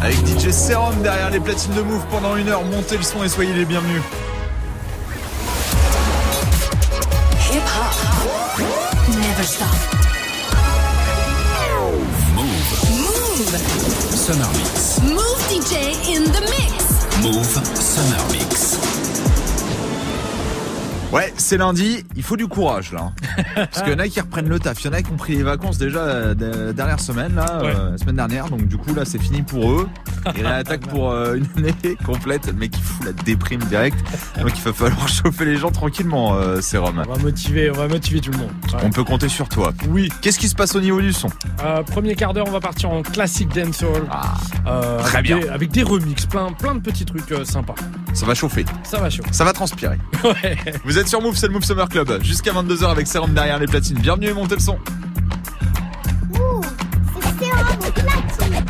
Avec DJ Serum derrière les platines de Move pendant une heure, montez le son et soyez les bienvenus. Hip -hop. Move. Move. Summer Mix. Move DJ in the mix. Move Summer Mix. Ouais, c'est lundi, il faut du courage là. Parce qu'il y en a qui reprennent le taf, il y en a qui ont pris les vacances déjà euh, de- dernière semaine, la euh, semaine dernière, donc du coup là c'est fini pour eux. Il réattaque pour euh, une année complète. Le mec, il fout la déprime direct. Donc, il va falloir chauffer les gens tranquillement, euh, Sérum. On va motiver, on va motiver tout le monde. On peut compter sur toi. Oui. Qu'est-ce qui se passe au niveau du son? Euh, premier quart d'heure, on va partir en classique dancehall. Ah, très bien. Avec des remixes, plein, plein de petits trucs sympas. Ça va chauffer. Ça va chauffer. Ça va transpirer. Ouais. Vous êtes sur Move, c'est le Move Summer Club. Jusqu'à 22h avec Sérum derrière les platines. Bienvenue et montez le son. Ouh, c'est Sérum.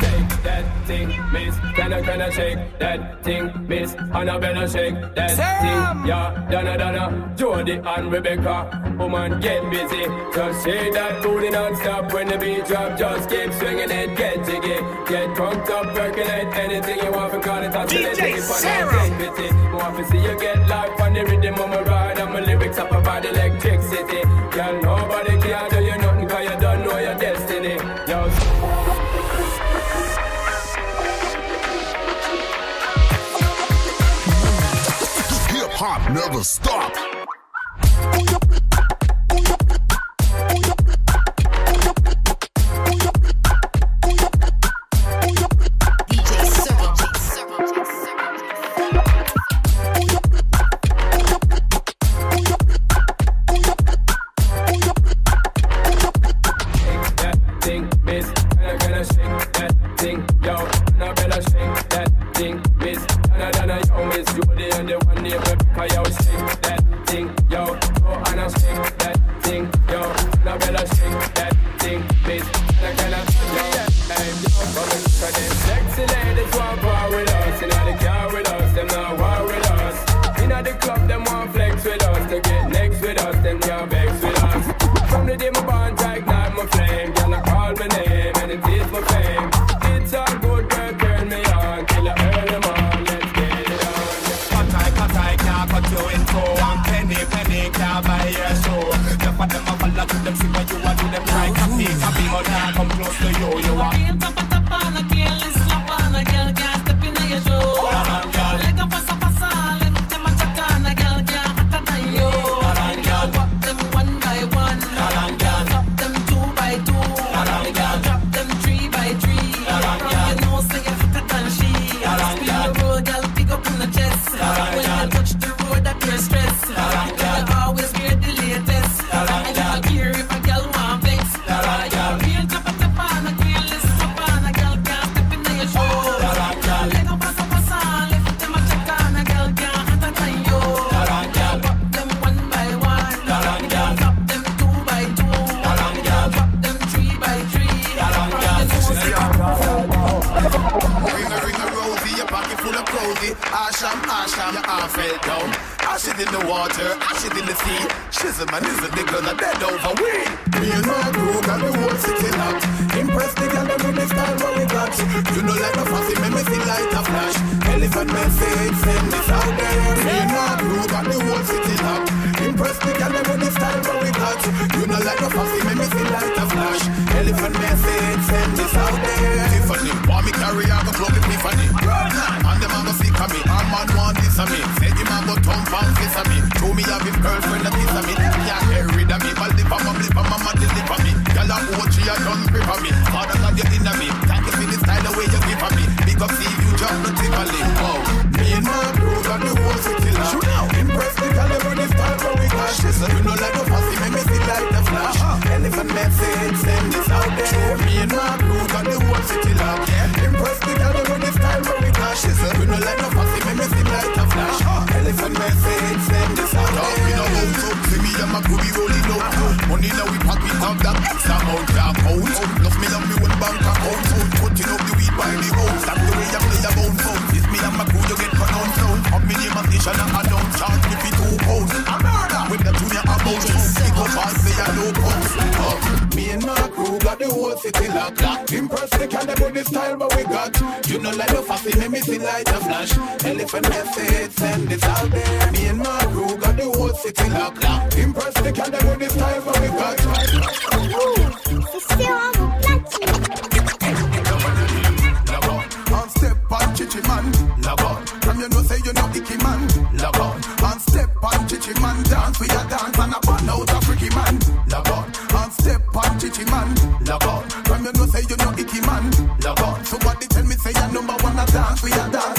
thing, miss. Can I, can I shake that thing, miss? And I better shake that Sam. thing, yeah. Donna, Donna, Jody and Rebecca. Woman, get busy. Just shake that booty non-stop when the beat drop. Just keep swinging it, get jiggy. Get drunk up, percolate anything you want. Forgot it, DJ Sarah. To see you get life on the rhythm of my ride. And my lyrics up about electricity. Nobody can do never stop. Know like the fussy, make me see like a flash. Elephant message, send it out there. Me and my crew got the whole city locked. Impress the can with the a dance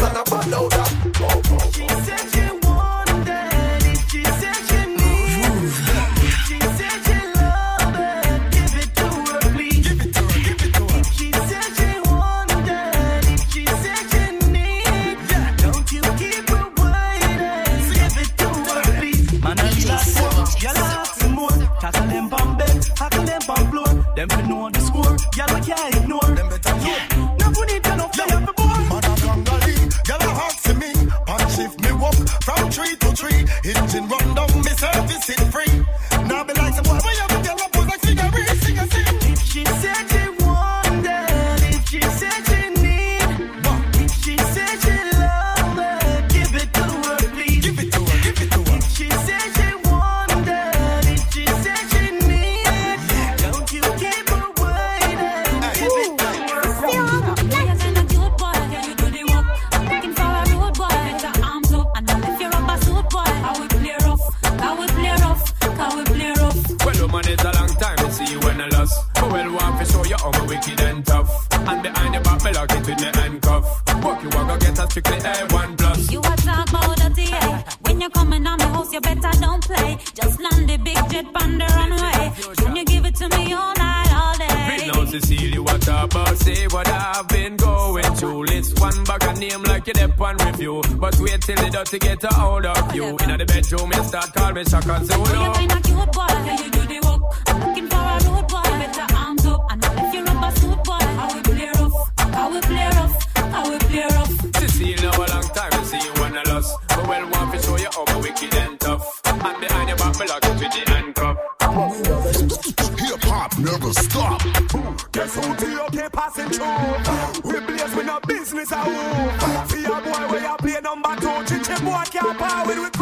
business a who. See a boy where you play number two. Chichi boy can't power with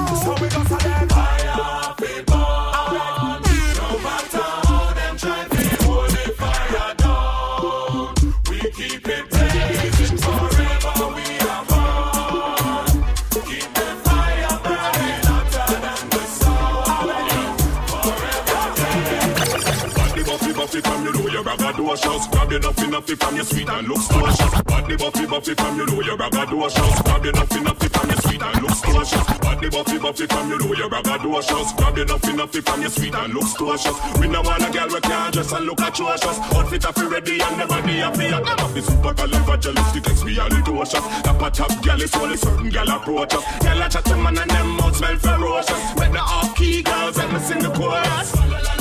enough from your sweet and look scrumptious Body buffy buffy from you know you're braggadocious Grab enough enough from your sweet and look scrumptious Body buffy buffy from you know you're braggadocious Grab enough enough from your sweet and look scrumptious We no want a girl we can't dress and look atrocious. Outfit have ready and the body have the Them have the super califragilistic expialidocious That a top girl is only certain girl approach us. Girl a chat to man and them mouth smell ferocious. When the off-key girls let me sing the chorus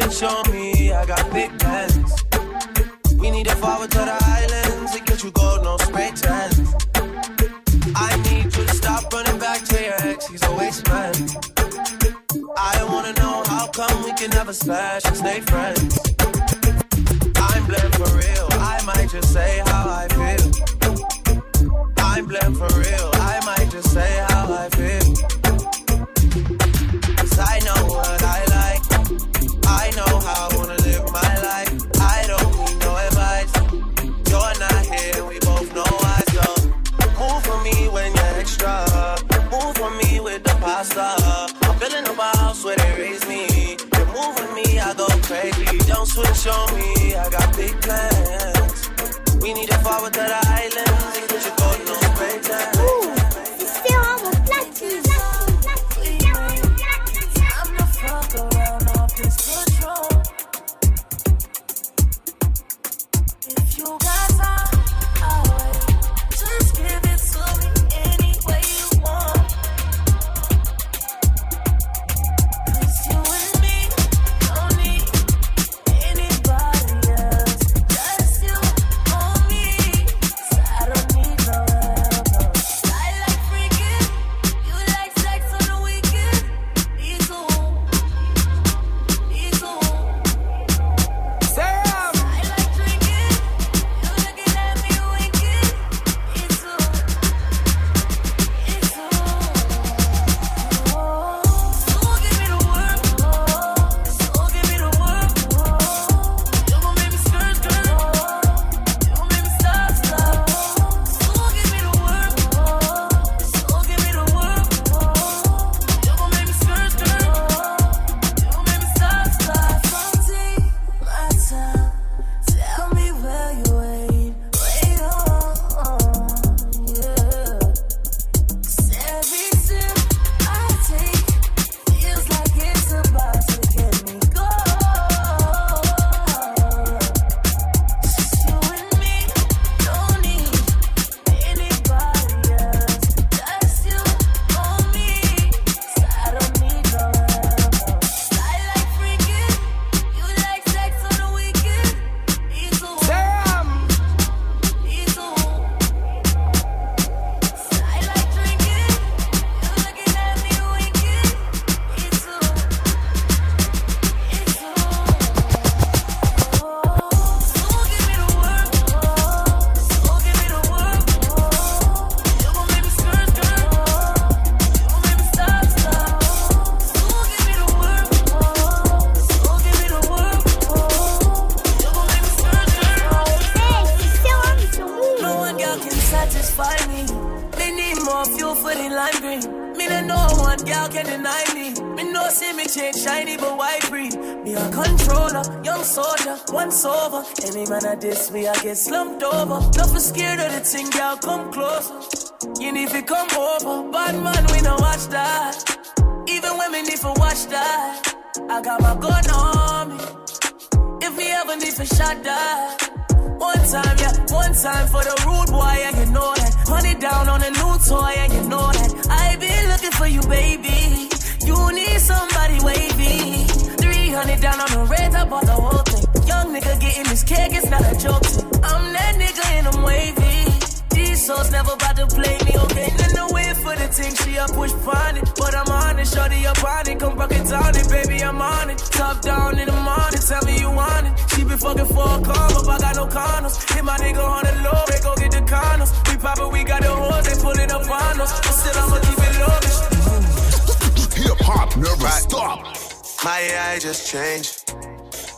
switch on me. I got big plans. We need to forward to the islands to get you gold, no spray tans. I need you to stop running back to your ex. He's a waste man. I wanna know how come we can never splash and stay friends. I'm blamed for real. I might just say how I feel. I'm blamed for real. I might just say how I feel. 'Cause I know what I like. Know how I wanna live my life. I don't need no advice. You're not here, and we both know why. So move for me when you're extra. Move for me with the pasta. I'm up a house where they raise me. You move with me, I go crazy. Don't switch on me, I got big plans. We need to forward to the islands. Get your no on get slumped over. Nothing scared of the thing, y'all come closer. The thing, she a push on it. But I'm on it, shorty up on it. Come rock it down it, baby, I'm on it. Top down in the morning, tell me you want it. She been fucking for a come up, I got no condoms. Hit my nigga on the low, they go get the condoms. We poppin', we got the hoes, they pullin' up on us. But still, I'ma keep it low. Hip hop never stop. My AI just changed.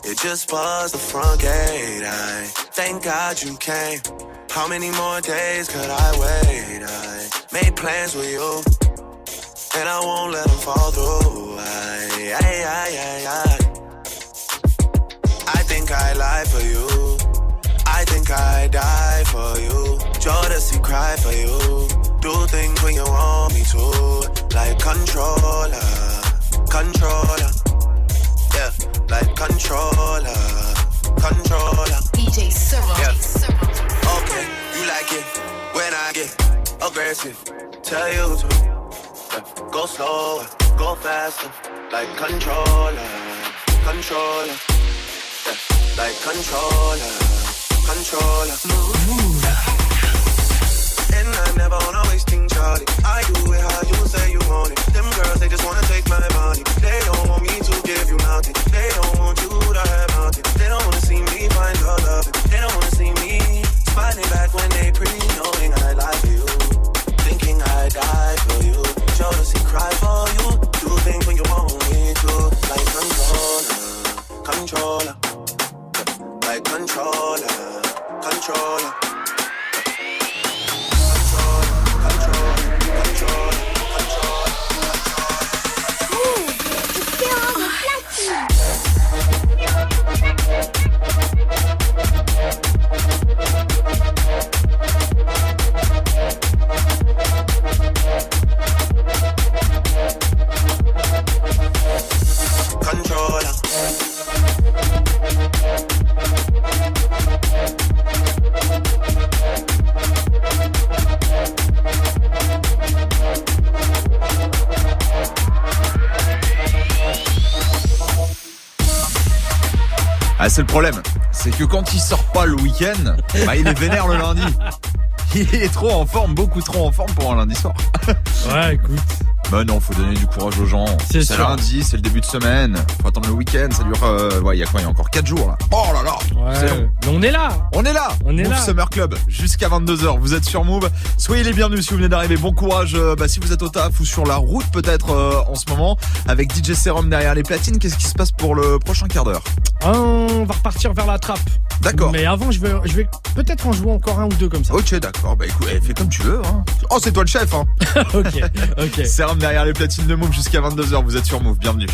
It just buzzed the front gate. I thank God you came. How many more days could I wait? I made plans with you, and I won't let them fall through. I, I, I, I, I. I think I lie for you. I think I die for you. Jodeci cry for you. Do things when you want me to, like controller, controller. Yeah, like controller, controller. DJ Servo. Yeah. Okay, you like it when I get aggressive. Tell you to go slower, go faster, like controller, controller. Like controller, controller. Move, And I never wanna waste things, Charlie. I do it how you say you want it. Them girls, they just wanna take my money. They don't want me to give you nothing. They don't want you to have nothing. They don't wanna see me find your love. They don't wanna see me smiling back when they pre knowing I for you. Thinking I die for you. Jodeci cry for you. Do things when you want me to. Like controller, controller. Like controller, controller. Controller. C'est le problème. C'est que quand il sort pas le week-end, bah, il est vénère le lundi. Il est trop en forme, beaucoup trop en forme pour un lundi soir. Ouais, écoute. Bah non, faut donner du courage aux gens. C'est lundi, c'est le début de semaine. Faut attendre le week-end, ça dure. Euh, ouais, il y a quoi Il y a encore 4 jours là. Oh là là. Ouais. Mais on est là. On est là On est Move là. Summer Club jusqu'à 22h. Vous êtes sur Move. Soyez les bienvenus si vous venez d'arriver. Bon courage euh, bah, si vous êtes au taf ou sur la route peut-être euh, en ce moment avec DJ Serum derrière les platines. Qu'est-ce qui se passe pour le prochain quart d'heure? On va repartir vers la trappe. D'accord. Mais avant, je vais, je vais peut-être en jouer encore un ou deux comme ça. Ok, d'accord. Bah écoute, eh, fais comme tu veux. Hein. Oh, c'est toi le chef. Hein. ok, ok. Serum derrière les platines de Move jusqu'à 22h. Vous êtes sur Move. Bienvenue.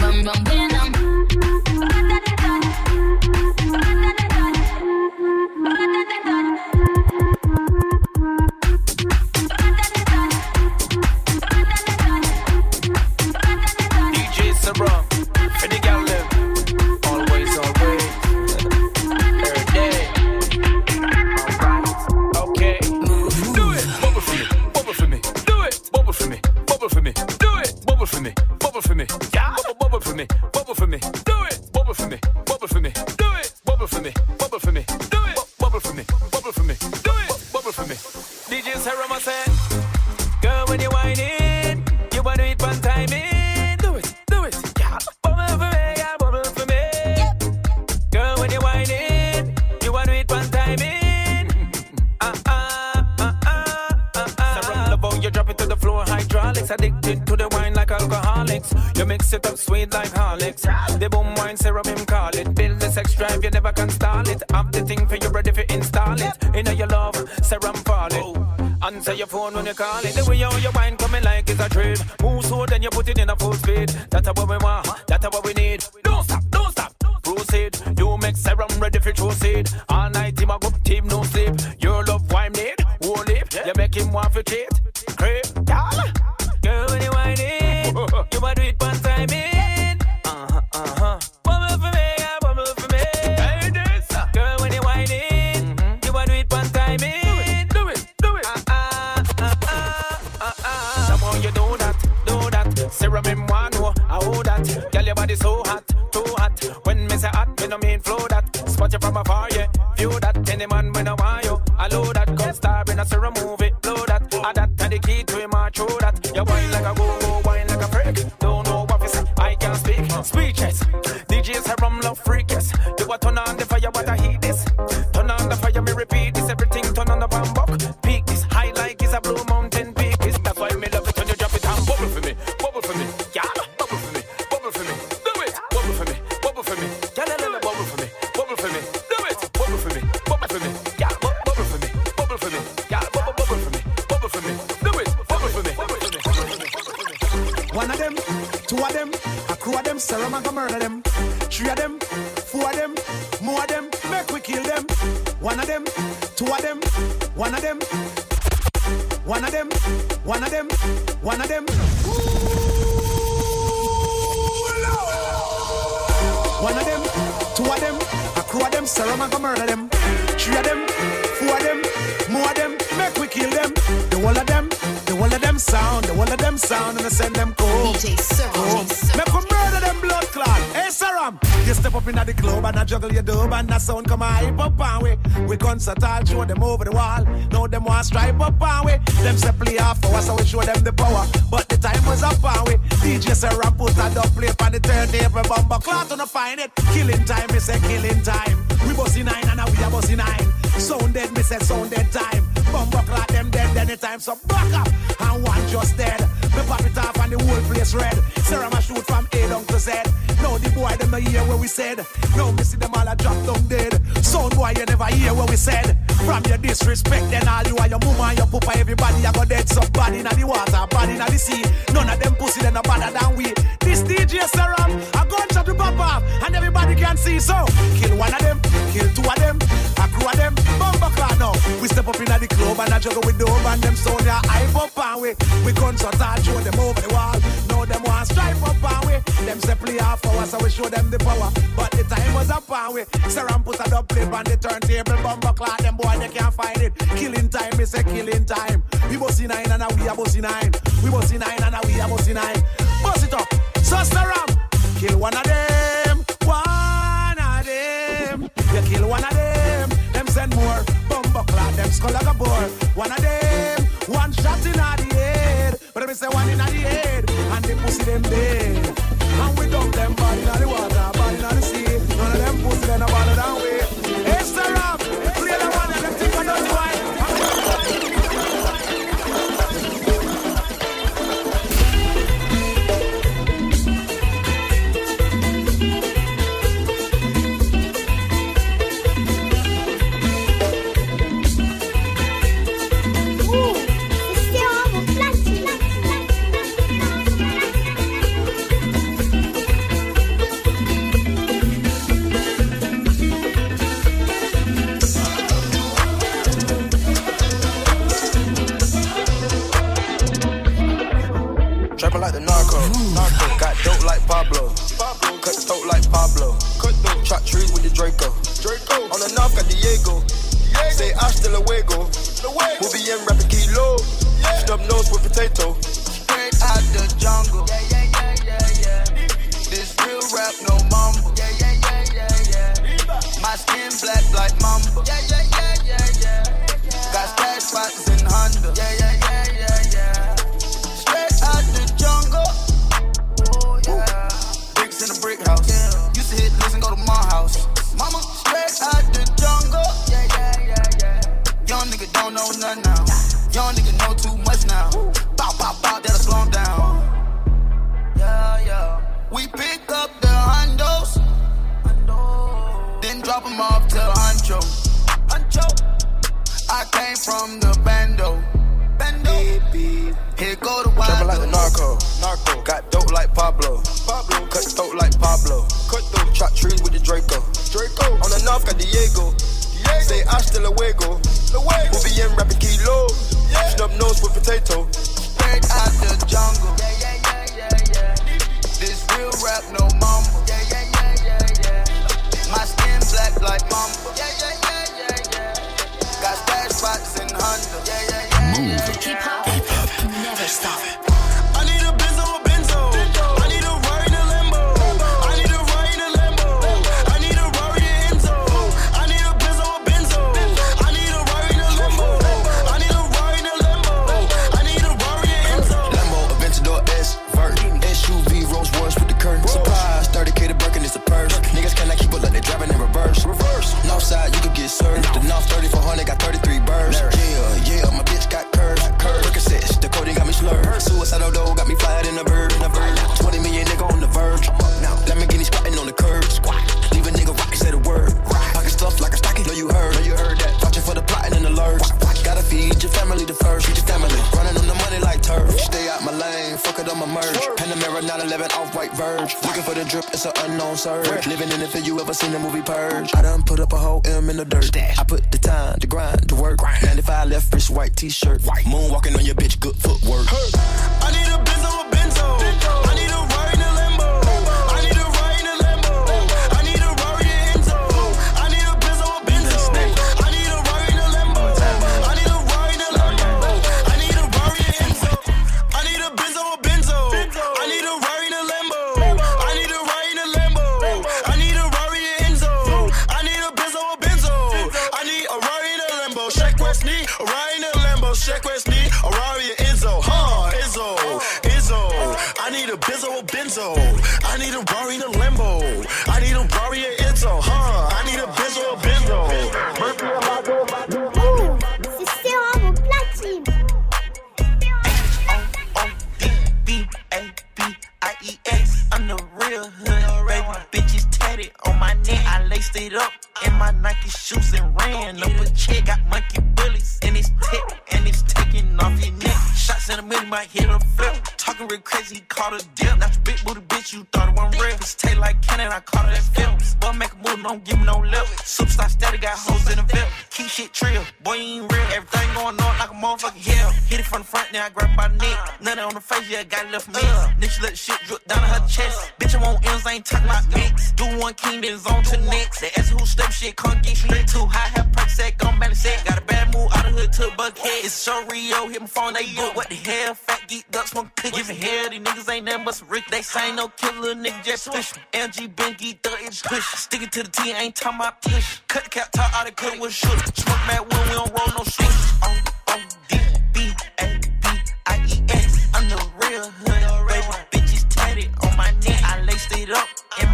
Rum, rum, rum. body so hot, too hot. When me say hot, me no mean flow that. Spot you from afar, yeah. View that any man when I want you. I load that come star, in a to movie. Your disrespect, then all you are your mama and your papa, everybody you go dead. So body in the water, body in the sea. None of them pussy, they no better than we. This DJ Serum, a gunshot to pop off, and everybody can see. So kill one of them, kill two of them, a crew of them. Bumper cloud now. We step up in the club and I juggle with dome and them sound ya hype up and we we gunshot and show them over the wall. Now them want stripe up and we them say play half hour so we show them the power. But the was up and we Serum put a dub plate on the turntable. Bumper cloud them boy they can't find it. Killing time, me say killing time. We bossy nine and a we a bossy nine. We bossy nine and a we a bossy nine. Boss it up. So Serum, kill one of them. One of them. You kill one of them. Them send more. Bumper cloud them skull like a boar. One of them. One shot in the head. But me say one in the head. And the pussy them dead. And we dump them body in the water, Draco. Draco. On the north got Diego. Say hasta luego. We'll be in rapping kilo. Snub nose with potato. Straight out the jungle. This white. Looking for the drip, it's an unknown surge. Living in it if you ever seen the movie Purge. I done put up a whole M in the dirt. I put the time, the grind, the work. 95 left wrist, white t-shirt. Moonwalking on your bitch, good footwork. I need a Benzo, a Benzo. I need a caught a dip. Not your big booty bitch, you thought it wasn't real. This taste like cannon, I caught it at films. Boy, make a move, don't give me no lip. Superstar steady, got hoes in the VIP. Keep shit trill, boy, you ain't real. Everything going on like a. Hit it then I grab my neck. Nothing on the face, yeah, got it left for me. Nigga let shit drip down her chest. Bitch, I want M's, I ain't talking about mix. Do one king, then zone to next. They ask who step shit, can't get straight too high. Have perk set, gon' balance set. Got a bad move out of hood to Buckhead. It's so Rio, hit my phone, they book. What the hell? Fat geek duck, smoke cook. Giving hell, these niggas ain't nothing but some Rick. They say no killer, nigga just fish. LG, Ben, geek, thug, it's push. Sticking to the T, ain't talking about push. Cut the cap, top out the cut with shoot. Smoke mad when we don't roll no switch.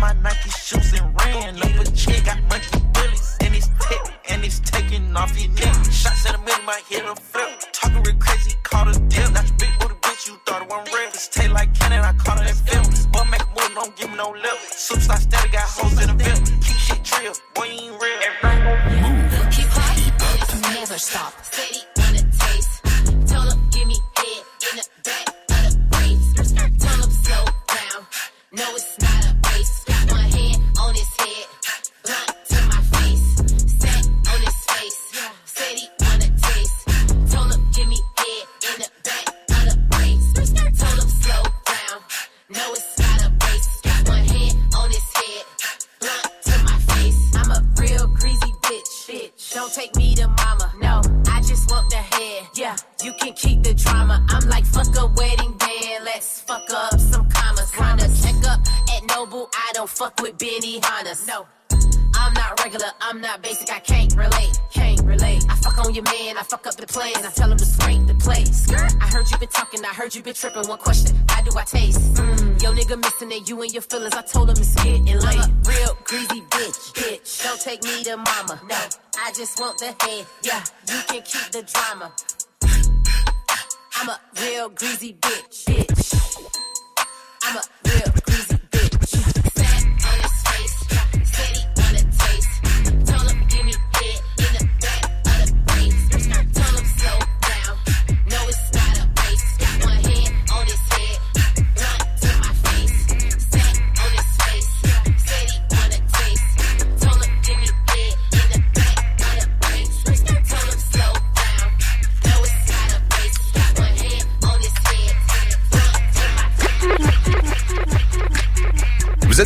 My Nike shoes and ran up a check. Got monkey bullets and it's tick and it's taking off your neck. Shots in the middle, might hit a flip. Talking real crazy, caught a dip. Not your big booty bitch, you thought it wasn't real. This taste like cannon, I caught it at films. Boy, make a move, don't give me no lip. Superstar steady, got hoes in the VIP. Keep shit trill, boy, you ain't real. Hip hop never stop. Fuck with Benny Hannas. No. I'm not regular, I'm not basic, I can't relate, can't relate. I fuck on your man, I fuck up the plans, I tell him to scrape the place. I heard you been talking, I heard you been tripping. One question, how do I taste? Mm, yo nigga missing it, you and your feelings. I told him it's getting late. I'm a real greasy bitch, bitch. Don't take me to mama, no. I just want the head, yeah. You can keep the drama. I'm a real greasy bitch, bitch. I'm a real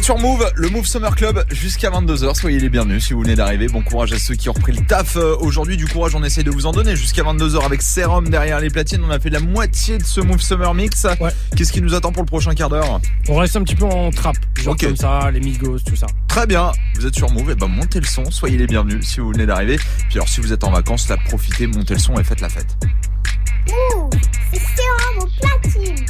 sur Move, le Move Summer Club jusqu'à 22h. Soyez les bienvenus si vous venez d'arriver. Bon courage à ceux qui ont repris le taf euh, aujourd'hui. Du courage, on essaie de vous en donner jusqu'à 22h avec Serum derrière les platines. On a fait la moitié de ce Move Summer Mix. Qu'est-ce qui nous attend pour le prochain quart d'heure? On reste un petit peu en trap. Genre comme ça, les Migos, tout ça. Très bien, vous êtes sur Move, et ben montez le son, soyez les bienvenus si vous venez d'arriver. Puis alors si vous êtes en vacances, là profitez, montez le son et faites la fête. C'est sérum au platine.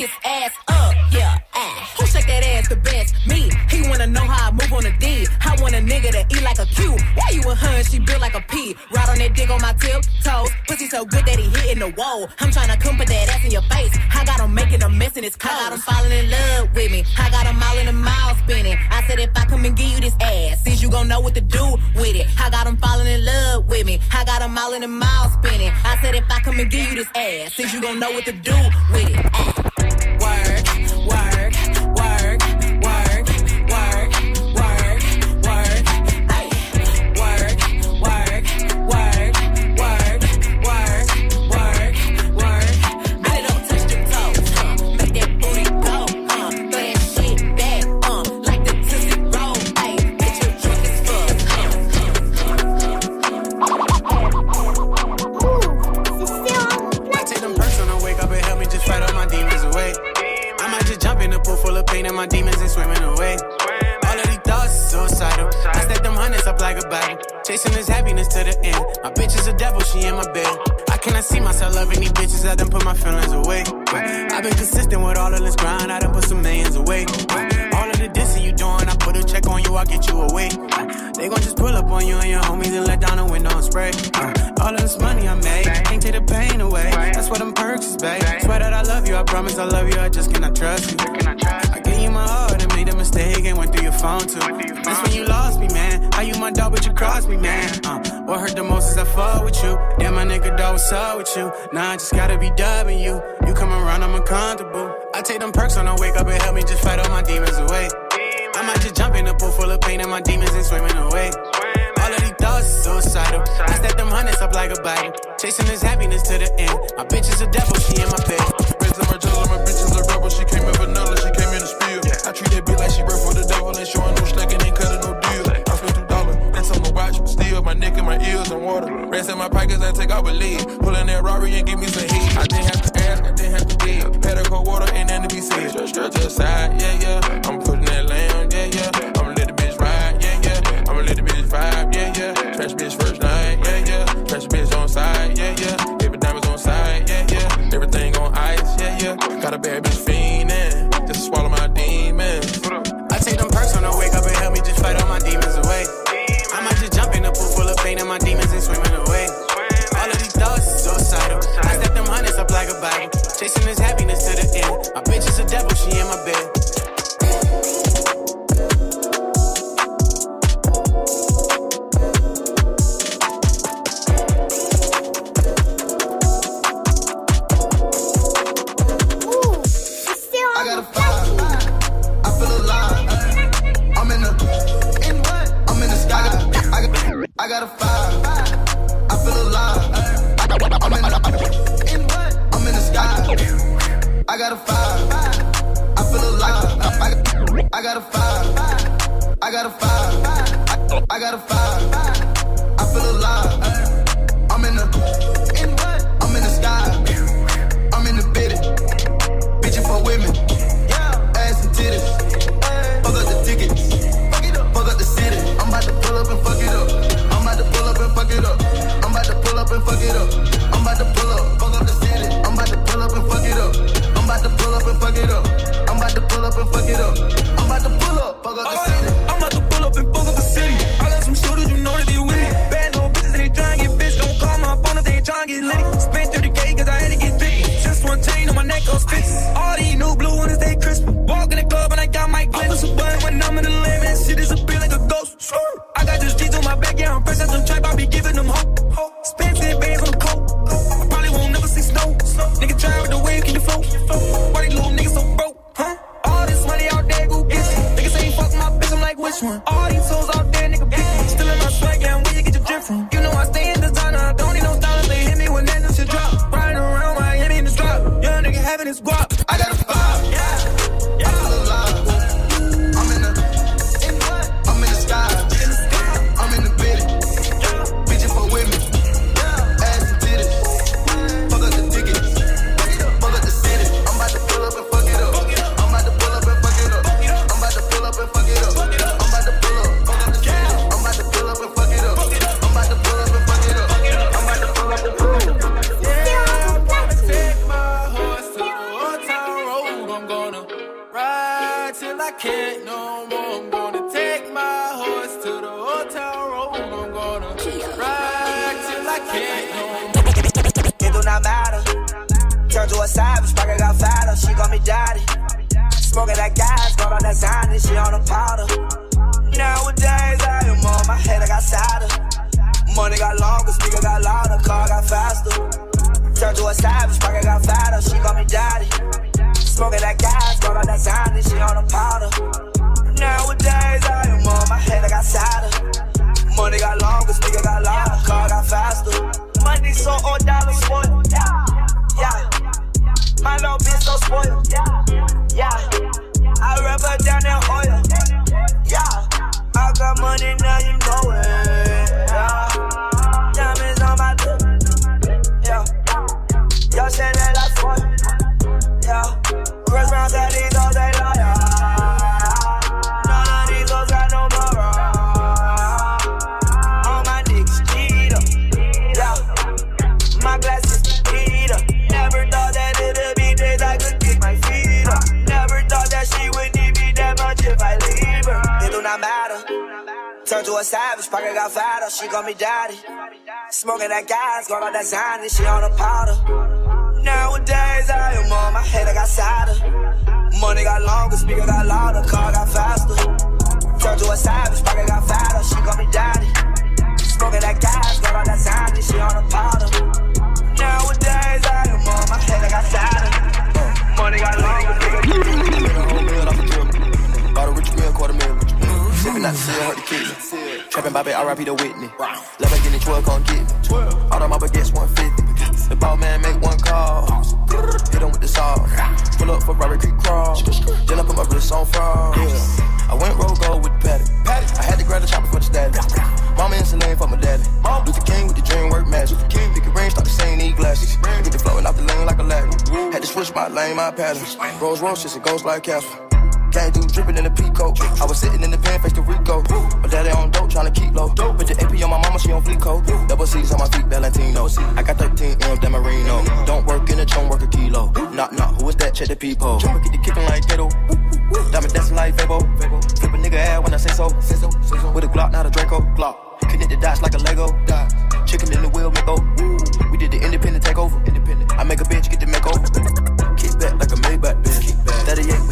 His ass up, yeah, ah. Who shake that ass the best? Me. He wanna know how I move on the D. I want a nigga to eat like a Q. Why you her and she built like a P? Ride on that dick on my tip toes. Pussy so good that he hitting the wall. I'm tryna come put that ass in your face. I got him making a mess in his car. I got him falling in love with me. I got him all in the mouth spinning. I said if I come and give you this ass, since you gon' know what to do with it. I got him falling in love with me. I got him all in the mouth spinning. I said if I come and give you this ass, since you gon' know what to do with it. Ah. Bitch first she call me daddy. Smoking that gas, going on that Xanny, she on a powder. Nowadays, I am on my head, I got sadder. Money got longer, speaker got louder, car got faster. Turned to a savage, pocket got fatter, she call me daddy. Smoking that gas, going on that Xanny, she on a powder. Nowadays, I am on my head, I got sadder. Money got longer, speaker Bought a rich meal, quarter meal. Sipping out the seal, hurt the. Trapping Bobby, RIP the Whitney. Lamborghini 12, come get me. All of my baguettes 150. The ball man make one call. Hit him with the saw. Pull up for Robert Creek crawl. Then I put my wrist on fraud. Yeah. I went roll gold with the paddock. I had to grab the chopper for the static. Mama in Celine for my daddy. Luther King with the dream work magic. Pick a range, start the same, need glasses. Get the flowing off the lane like a ladder. Had to switch my lane, my pattern. Rolls Royce, just a ghost like Casper. Came through dripping in the Pico. I was sitting in the pen, face to Rico. My daddy on dope, trying to keep low. Put the AP on my mama, she on fleek coat. Double C's on my feet, Valentino. I got 13 M's, Dan Marino. Don't work in the chone, work a kilo. Knock, knock, who is that? Check the people. Jumper, get the kicking like Kato. Diamond dancing like Fabo. Flip a nigga ass when I say so. With a Glock, not a Draco. Glock. Connect the dots like a Lego. Chicken in the wheel, make We did the independent takeover. I make a bitch get the makeover. Kick back like a Maybach bitch. 38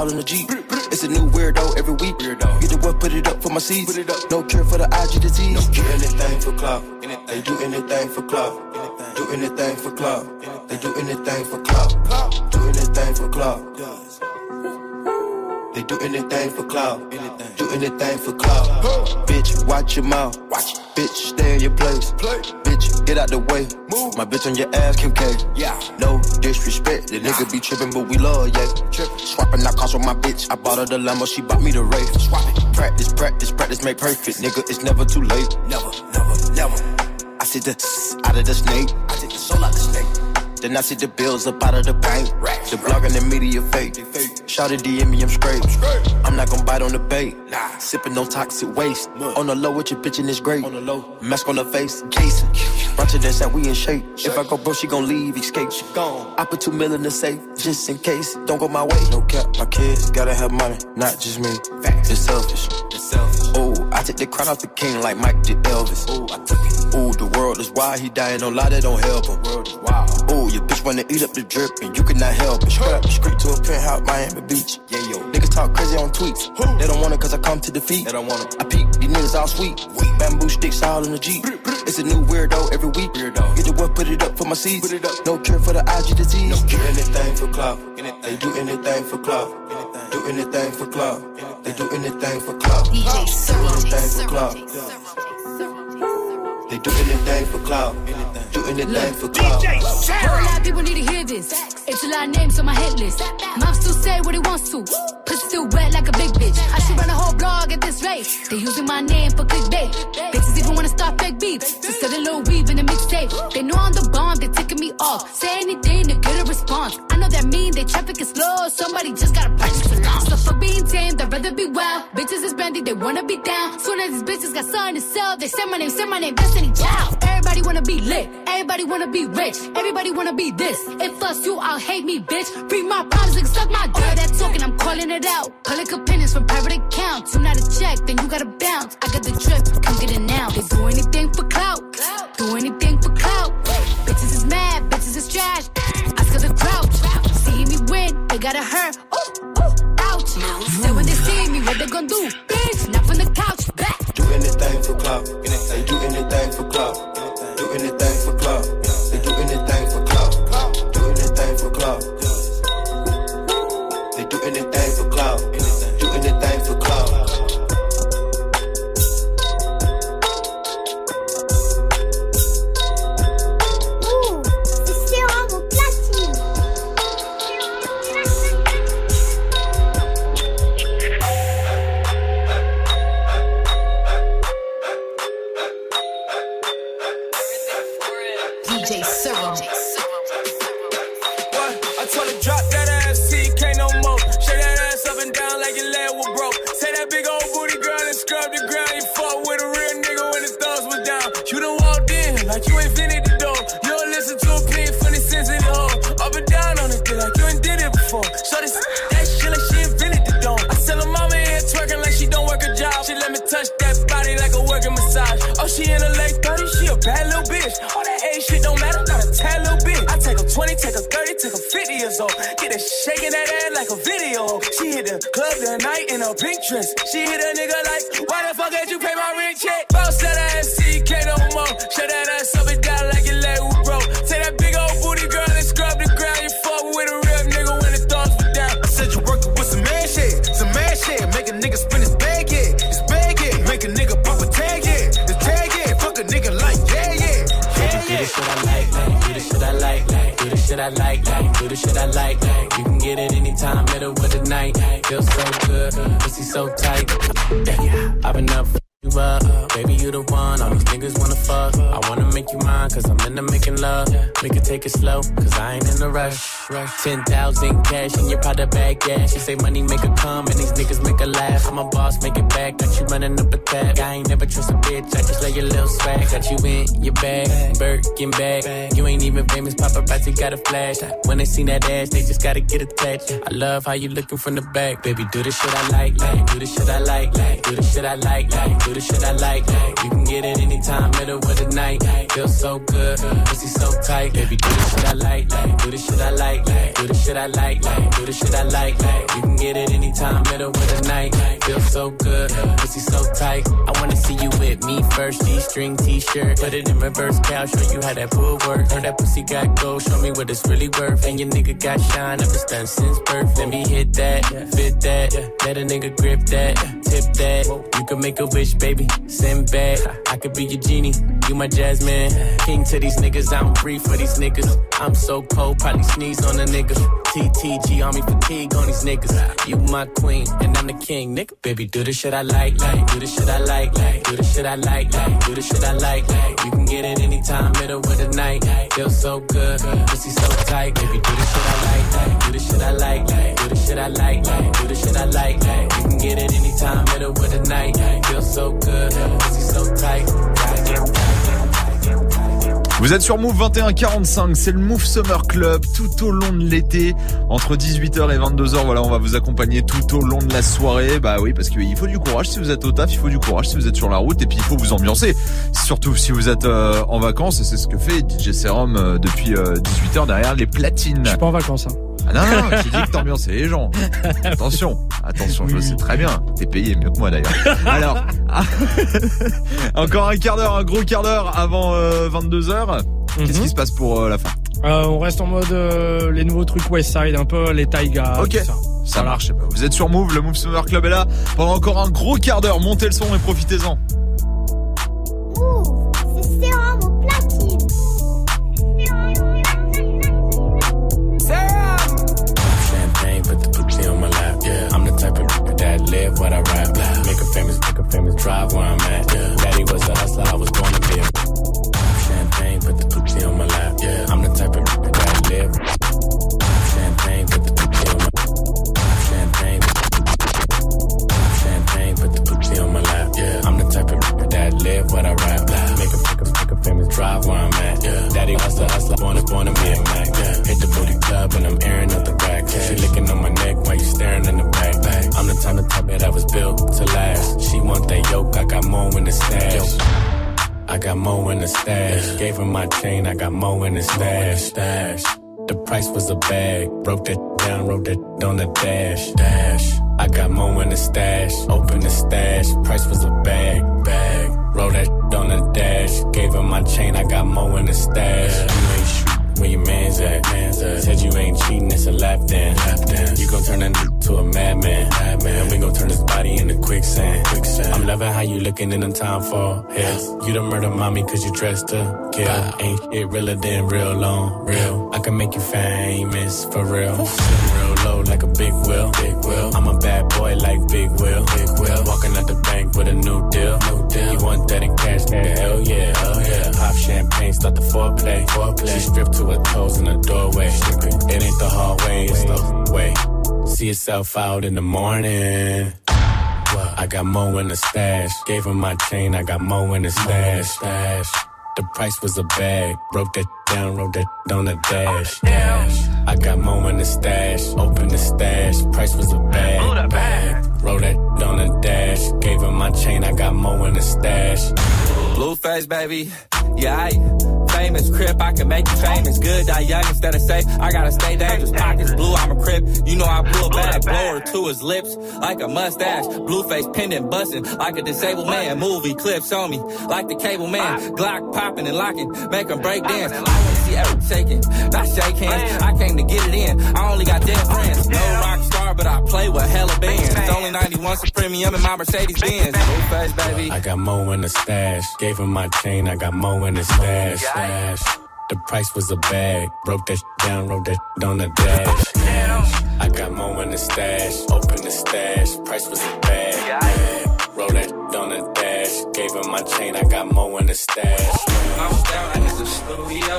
all in the Jeep. It's a new weirdo every week. Weirdo. Get the what, put it up for my seeds. Put it up. No cure for the IG disease. No cure. anything for clout. They do anything for clout. Do anything for clout. They do anything for clout. Do anything for clout. They do anything for clout. Do anything for clout. Bitch, watch your mouth. Watch. Bitch, stay in your place. Bitch, get out the way. Move. My bitch on your ass, Kim K. nigga be trippin', but we love, yeah. Swapping out cars with my bitch. I bought her the Lambo, she bought me the Wraith. Swap it. Practice, practice, practice, make perfect. Nigga, it's never too late. Never, never, never. I see the out of the snake. I take the soul out the snake. Then I see the bills up out of the bank. The blog and the media fake. Shout it DM me, I'm straight. I'm not gonna bite on the bait. Nah. Sipping no toxic waste. On the low, what you pitching is great. On the low, mask on the face, Jason. Of this that we in shape. If I go bro, she gon' leave, escape. She gone. I put two mil in the safe, just in case. Don't go my way. No cap, my kids gotta have money, not just me. It's selfish. It's selfish. Oh, I take the crown off the king like Mike did Elvis. Oh, I took it. Ooh, the world is wild, he dying, don't lie, that don't help him. World is wild. Ooh, your bitch wanna eat up the drip, and you cannot help it. Straight to a penthouse, Miami Beach. Yeah, yo. Niggas talk crazy on tweets. They don't want it cause I come to defeat. They don't want it. I peep, these niggas all sweet. Bamboo sticks all in the Jeep. It's a new weirdo every week. Weirdo. Get the what, put it up for my seeds. Put it up. No cure for the IG disease. No cure. anything for clout. They do anything for clout. Do anything for clout. They do anything for clout. Do anything for clout. They do anything for clout. Do anything for clout. Whole lot of people need to hear this. It's of names on my hit list. Mom still say what he wants to. Pussy still wet like a big bitch. I should run a whole blog at this rate. They using my name for clickbait. Bitches even wanna start fake beef. Just sell a little weave in the mixtape. They know I'm the bomb, they ticking me off. Say anything to get a response. I know that mean they traffic is slow. Somebody just gotta purchase a gun. So for being tame, they'd rather be wild. Bitches is brandy, they wanna be down. Soon as these bitches got something to sell, they say my name, say my name, Destiny Child. Everybody wanna be lit, everybody wanna be rich, everybody wanna be this. If us you, I'll hate me, bitch. Read my problems and suck my dick. All That talking, I'm calling it out. Public opinions from private accounts. You not a check, then you gotta bounce. I got the drip, come get it now. They do anything for clout, do anything for clout. Bitches is mad, bitches is trash. Ask of the grouch. See me win, they gotta hurt. Ooh, ooh, ouch. So when they see me, what they gonna do? Bitch, not from the couch, back. Do anything for clout. Do anything for clout. clout. They do anything for clout. Do anything for clout. DJ Cyril. Bad little bitch. All that age shit don't matter, got a tad little bit. I take her 20, take her 30, take her 50 years old. Get her shaking that ass like a video. She hit the club tonight in a pink dress. She hit a nigga like, why the fuck did you pay my rent check? Boss that night. Feel so good, uh, pussy so tight. Yeah, I've been up. You up, baby, you the one. All these niggas wanna fuck. I wanna make you mine, cause I'm into making love. We can take it slow, cause I ain't in a rush. 10,000 cash in your powder bag, yeah. She say money make her come, and these niggas make her laugh. I'm a boss, make it back. Got you running up a tab. I ain't never trust a bitch, I just lay your little swag. Got you in your bag, Birkin bag. You ain't even famous, paparazzi got a flash. When they see that ass, they just gotta get attached. I love how you looking from the back, baby. Do the shit I like, like. Do the shit I like, like. Do the shit I like, like. Do the shit I like, like. You can get it anytime, middle of the night. Feel so good, pussy so tight, baby. Do the shit I like, like. Do the shit I like, like. Do the shit I like, like. Do the shit I like, like. You can get it anytime, middle of the night. Feel so good, pussy so tight. I wanna see you with me first, G-string T-shirt. Put it in reverse, cow, show you how that pull work. Heard that pussy got gold, show me what it's really worth. And your nigga got shine, I've stunned since birth. Let me hit that, fit that, let a nigga grip that, tip that. You can make a wish, baby, send back. I could be your genie, you my jasmine. King to these niggas, I don't breathe for these niggas. I'm so cold, probably sneeze on a nigga. TTG me fatigue on these niggas. You my queen, and I'm the king, nigga. Baby, do the shit I like, like. Do the shit I like, like. Do the shit I like, like. Do the shit I like, like. You can get it anytime, middle of the night. Feel so good, pussy so tight. Baby, do the shit I like, like. Do the shit I like, like. Do the shit I like, like. Do the shit I like, like. You can get it anytime, middle of the night. Feel so good, pussy so tight. Vous êtes sur Move 2145, c'est le Move Summer Club tout au long de l'été, entre 18h et 22h. Voilà, on va vous accompagner tout au long de la soirée. Bah oui, parce qu'il faut du courage si vous êtes au taf, il faut du courage si vous êtes sur la route, et puis il faut vous ambiancer. Surtout si vous êtes euh, en vacances, et c'est ce que fait DJ Serum euh, depuis 18h derrière les platines. Je suis pas en vacances. Hein. Ah non, non, j'ai dit que t'ambiançais les gens. Attention, attention, je le sais très bien. T'es payé mieux que moi d'ailleurs. Alors, encore un quart d'heure, un gros quart d'heure avant 22h. Qu'est-ce qui se passe pour euh, la fin? Euh, on reste en mode euh, les nouveaux trucs Westside, un peu les Taiga. Ok, tout ça. ça marche. Vous êtes sur Move, le Move Summer Club est là pendant encore un gros quart d'heure. Montez le son et profitez-en. That what I rap. Make a famous, make a famous, drive where I'm at. Daddy was a hustler, I was born to be a stash. Gave her my chain, I got more in the stash. Stash. The price was a bag. Broke that down, wrote that on the dash. Dash. I got more in the stash. Open the stash. Price was a bag. Bag. Roll that on the dash. Gave her my chain, I got more in the stash. Ain't where your man's at. Man's at. Said you ain't cheating, it's a lap dance. Lap dance. You gon' turn that to a madman. Madman. And we gon' turn his body into quicksand. Quicksand. I'm loving how you looking in the time for hell. You done murder mommy cause you dressed to kill. Ain't shit realer than real long. Real. I can make you famous for real. Sitting real low like a big wheel. Big wheel. I'm a bad boy like Big Will. Big Will. Walking out the bank with a new deal. New deal. You want that in cash? nigga? Hell yeah. Hell yeah. Pop champagne, start the foreplay. Foreplay. She stripped to her toes in the doorway. It ain't the hallway, it's the way. See yourself out in the morning. I got mo in the stash. Gave him my chain, I got mo in the stash. stash. The price was a bag. Broke that down, wrote that on the dash. dash. I got mo in the stash. Open the stash. Price was a bag. bag. Wrote that on the dash. Gave him my chain, I got mo in the stash. Blueface, baby. Yeah, I famous. Crip, I can make you famous. Good, die young instead of safe. I gotta stay dangerous. Pockets blue, I'm a crip. You know I blew a bag. Blower to his lips like a mustache. Blueface pendant busting like a disabled man. Movie clips on me like the cable man. Glock popping and locking, make them break dance. I wanna see every shaking, not shake hands. I came to get it in. I only got dead friends. No rock star, but I play with hella bands. Only 91 Supremium in my Mercedes Benz. Blueface, baby. I got mo in the stash. Gave him my chain, I got mo in the stash. Stash. The price was a bag. Broke that down, wrote that on the dash. I got more in the stash. Open the stash. Price was a bag. bag. Roll that on the dash. Gave him my chain, I got more in the stash. I was down, I hit the studio.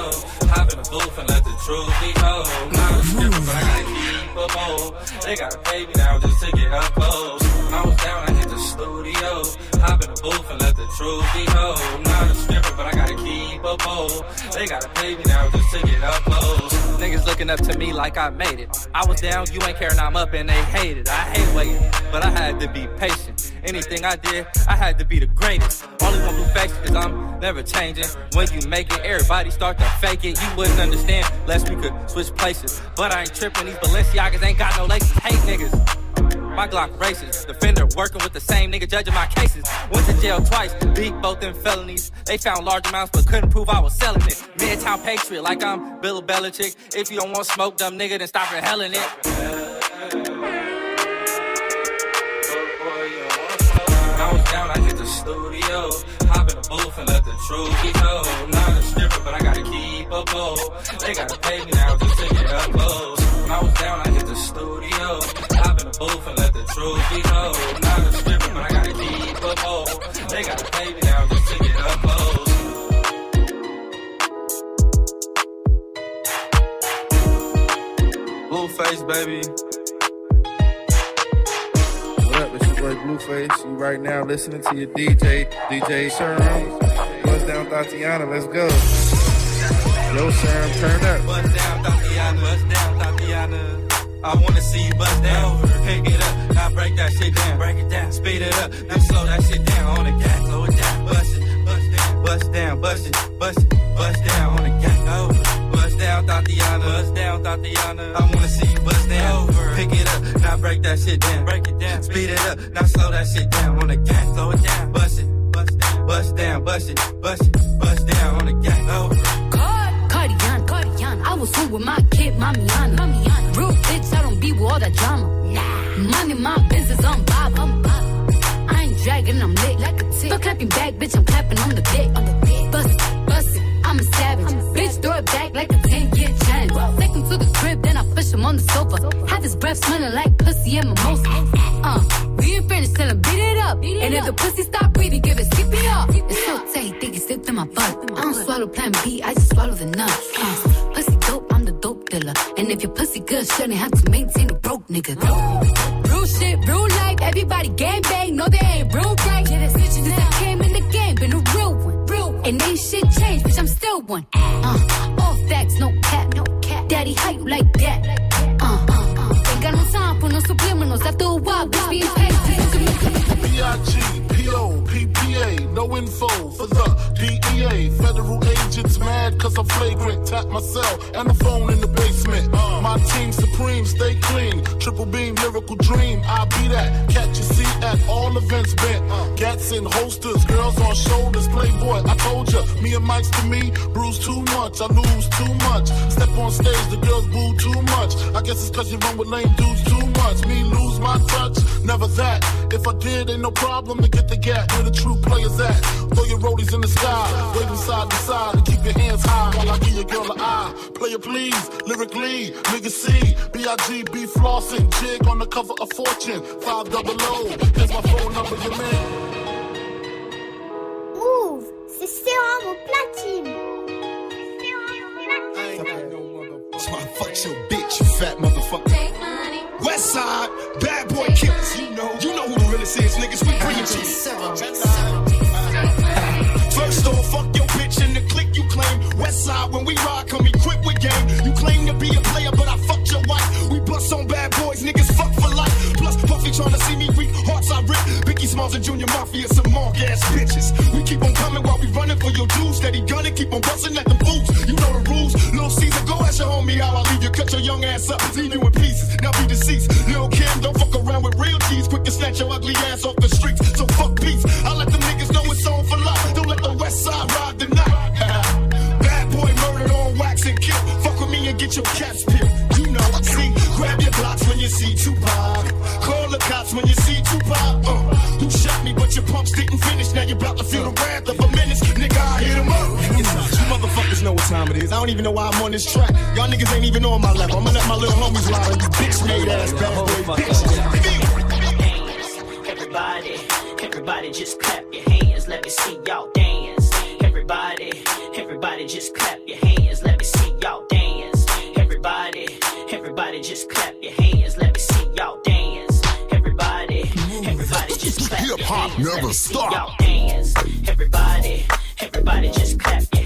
Hop in the booth and let the truth be told. Not a stripper, but I gotta keep a bowl. They gotta pay me now just to get up close. I was down, I hit the studio. Hop in the booth and let the truth be told. Not a stripper, but I gotta keep a bowl. They gotta pay me now just to get up close. Niggas looking up to me like I made it. I was down, you ain't care, now I'm up and they hate it. I hate waiting, but I had to be patient. Anything I did, I had to be the greatest. Only one blue face is I'm never changing. When you make it, everybody start to fake it. You wouldn't understand unless we could switch places. But I ain't tripping, these Balenciagas ain't got no laces. Hate niggas. My Glock races. Defender working with the same nigga judging my cases. Went to jail twice, beat both in felonies. They found large amounts but couldn't prove I was selling it. Midtown Patriot, like I'm Bill Belichick. If you don't want smoke, dumb nigga, then stop inhaling it. I was down, I hit the studio. Hop in the booth and let the truth be told. Not a stripper, but I gotta keep a bowl. They gotta pay me now just to get up close. I was down, I hit the studio. Hop in the booth and let the truth be told. Not a stripper, but I a bowl. They gotta pay me now just to get up close. Blueface, baby. What up? It's your boy Blueface. You right now listening to your DJ, DJ Sherm. Bust down Tatiana. Let's go. Yo, Sherm, turn up. I wanna see you bust down. Pick it up, now break that shit down. Break it down, speed it up, now slow that shit down on the gas. Slow it down, bust it, bust down, bust down, bust it, bust it, bust down on the gas. Oh, bust down, Tatiana. Bust down, Tatiana. I wanna see you bust down. Pick it up, now break that shit down. Break it down, speed it up, now slow that shit down on the gas. Slow it down, bust it, bust down, bust down, bust it, bust it, bust down on the gas. Oh. Cardian, Cardian. I was home with my kid, Mamiana. Mamiana. Be with all that drama. Nah. Money, my business, I'm Bob. I'm Bob. I ain't dragging, I'm lit like a tick. But clapping back, bitch, I'm clapping on the dick. On the dick. Bust it, bust it, I'm a savage. bitch, throw it back like a 10 year challenge. Take him to the crib, then I push him on the sofa. Have his breath smelling like pussy and mimosa. Uh, we ain't finished, tell him beat it up. and if the pussy stop breathing, give it CPR. It's so tight, think it slipped in my butt. I don't swallow plan B, I just swallow the nuts. Uh, pussy dealer. And if your pussy good, shouldn't have to maintain a broke nigga. Real shit, real life, everybody gang bang, no they ain't real right. Yeah, that's bitches since I came in the game, been a real one. Real one. And ain't shit changed, bitch, I'm still one. Uh, all facts, no cap, no cap. Daddy, how you like that? Uh, uh, uh. Ain't got no time for no subliminals. After a while, bitch, being paid. B-I-G-P-O-P-P-A, no info for the DEA. Federal agents mad cause I'm flagrant. Tap my cell and the phone in the basement. My team supreme, stay clean. Triple beam, lyrical dream. I be that. Catch a seat at all events bent. Gats in holsters, girls on shoulders. Told ya. Me and Mike's to me, bruise too much. I lose too much. Step on stage, the girls boo too much. I guess it's cause you run with lame dudes too much. Me lose my touch, never that. If I did, ain't no problem to get the gap where the true players at. Throw your rollies in the sky, waving side to side, and keep your hands high while I give your girl an eye. Player please, lyrically, nigga C, B-I-G-B flossing, jig on the cover of Fortune, five double O. Here's my phone number, your man. Mouv', c'est Serum au platine. Fuck your bitch, you fat motherfucker. West side, bad boy killers. You know, you know who the realest is, nigga. Bring it to me. First off, fuck your bitch and the click you claim. West side, when we ride, come equipped with game. You claim to be a player, but I fucked your wife. We bust on bad boys, niggas fuck for life. Plus, Puffy tryna see me weak, hearts I rip. Smalls and Junior Mafia, some mark ass bitches. We keep on coming while we running for your dues. Steady gunning, keep on busting at the fools. You know the rules. Little Caesar, go ask your homie how I leave you. Cut your young ass up, leave you in pieces. Now be deceased. Lil Kim, don't fuck around with real G's. Quick to snatch your ugly ass off the streets. So fuck peace. I let them niggas know it's on for life. Don't let the west side ride the night. Bad boy murdered on wax and kill. Fuck with me and get your caps peeled. You know, see, grab your blocks when you see Tupac. Call the cops when you see you're about to feel the wrath of a menace. Nigga, I hit him up. You motherfuckers know what time it is. I don't even know why I'm on this track. Y'all niggas ain't even on my level. I'ma let my little homies ride on you bitch made ass bad boy. Everybody, everybody just clap your hands. Let me see y'all dance. Everybody, everybody just clap your hands. Let me see y'all dance. Everybody, everybody just clap your hands. Let me see y'all dance. Everybody, everybody just clap your hands. never Let everybody just clap your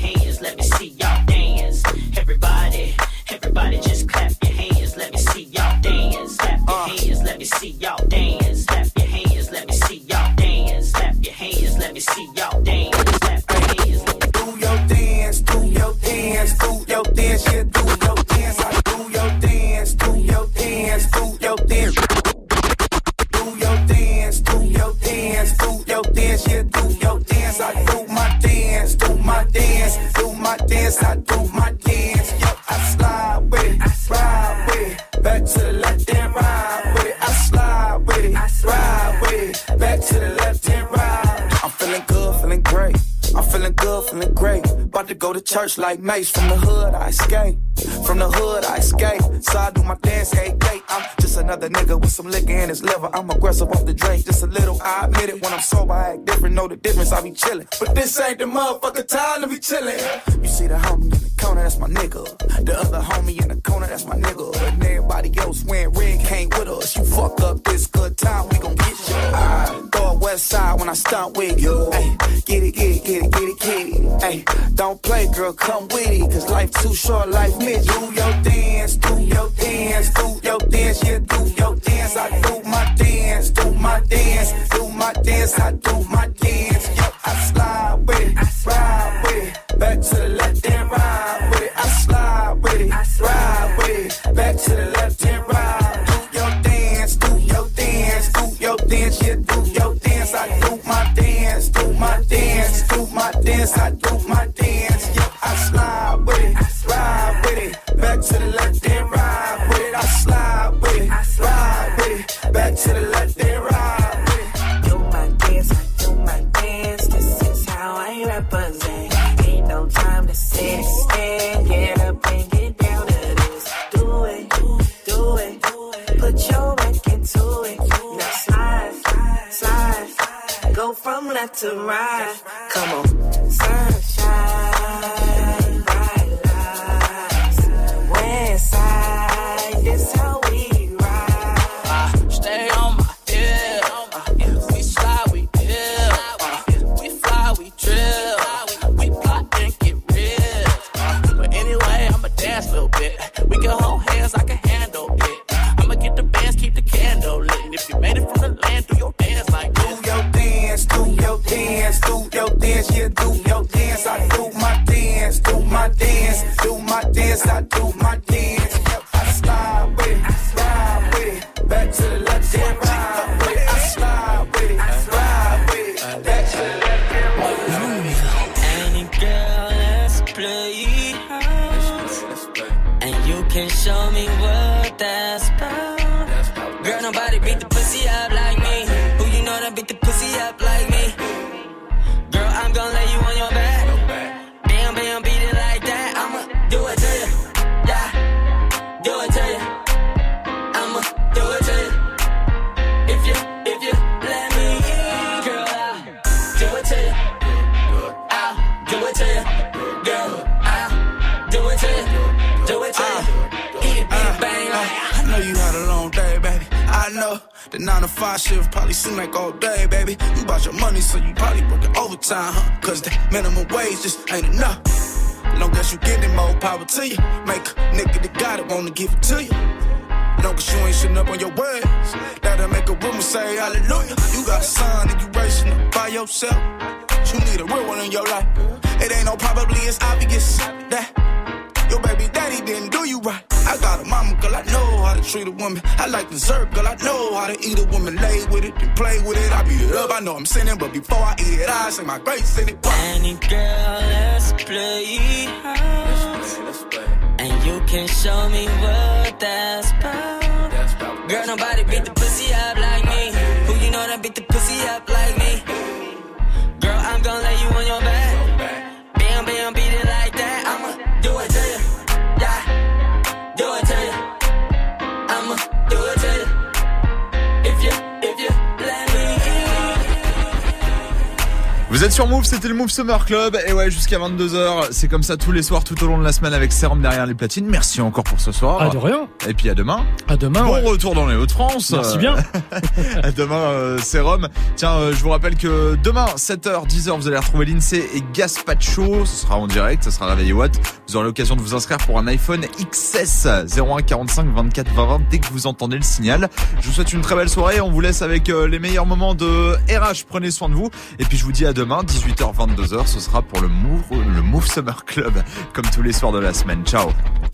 like Mace. From the hood, I escape. From the hood, I escape. So I do my dance every day. I'm just another nigga with some liquor in his liver. I'm aggressive off the drink, just a little. I admit it. When I'm sober, I act different. Know the difference, I be chillin'. But this ain't the motherfucking time to be chillin'. You see the homie that's my nigga. The other homie in the corner, that's my nigga. And everybody else wearing red came with us. You fuck up this good time, we gon' get you. I throw a west side when I stunt with you. Ay, get it, get it, get it, get it, get it. Ay, don't play, girl, come with it. Cause life too short, life miss. Do your dance, do your dance, do your dance, yeah, do your dance. I do my dance, do my dance, do my dance, I do my dance. Yo, I slide with it, ride with it, back to the left to the left and ride. Do your dance, do your dance, do your dance, yeah, do your dance. I do my dance, do my dance, do my dance, I do The nine to five shift probably seem like all day, baby. You bought your money, so you probably working overtime, huh? Cause the minimum wage just ain't enough. Long as you getting more power to you. Make a nigga that got it wanna give it to you. Long as you ain't shitting up on your words. That'll make a woman say hallelujah. You got a son and you racing up by yourself. You need a real one in your life. It ain't no probably, it's obvious that your baby daddy didn't do you right. I got a mama, girl, I know how to treat a woman. I like dessert, girl, I know how to eat a woman. Lay with it and play with it. I beat it up, I know I'm sinning, but before I eat it, I say my grace in it. Any girl, let's play. And you can show me what that's about. Girl, nobody beat the pussy up like me. Who you know that beat the pussy up like me? Girl, I'm gonna lay you on your back. Vous êtes sur Move, c'était le Move Summer Club. Et ouais, jusqu'à 22h, c'est comme ça tous les soirs, tout au long de la semaine avec Serum derrière les platines. Merci encore pour ce soir. Ah, de rien. Et puis à demain. À demain. Bon ouais. retour dans les Hauts-de-France. Merci bien. à demain, euh, Serum. Tiens, euh, je vous rappelle que demain, 7h, 10h, vous allez retrouver l'INSEE et Gaspacho. Ce sera en direct, ce sera réveillé Watt. Vous aurez l'occasion de vous inscrire pour un iPhone XS 01 45 24 20 20 dès que vous entendez le signal. Je vous souhaite une très belle soirée. On vous laisse avec euh, les meilleurs moments de RH. Prenez soin de vous. Et puis je vous dis à demain, 18h, 22h. Ce sera pour le Move, le Move Summer Club, comme tous les soirs de la semaine. Ciao.